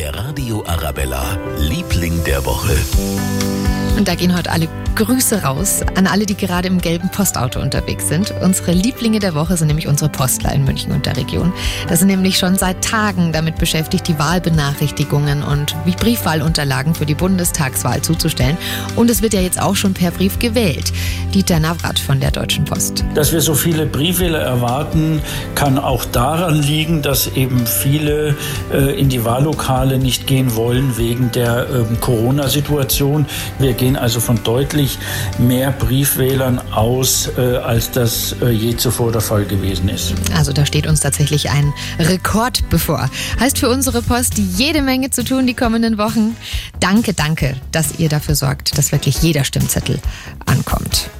Der Radio Arabella, Liebling der Woche. Und da gehen heute alle Grüße raus an alle, die gerade im gelben Postauto unterwegs sind. Unsere Lieblinge der Woche sind nämlich unsere Postler in München und der Region. Da sind nämlich schon seit Tagen damit beschäftigt, die Wahlbenachrichtigungen und wie Briefwahlunterlagen für die Bundestagswahl zuzustellen. Und es wird ja jetzt auch schon per Brief gewählt. Dieter Navrat von der Deutschen Post. Dass wir so viele Briefwähler erwarten, kann auch daran liegen, dass eben viele äh, in die Wahllokale nicht gehen wollen wegen der äh, Corona-Situation. Wir gehen also von deutlich mehr Briefwählern aus, äh, als das äh, je zuvor der Fall gewesen ist. Also da steht uns tatsächlich ein Rekord bevor. Heißt für unsere Post jede Menge zu tun die kommenden Wochen. Danke, danke, dass ihr dafür sorgt, dass wirklich jeder Stimmzettel ankommt.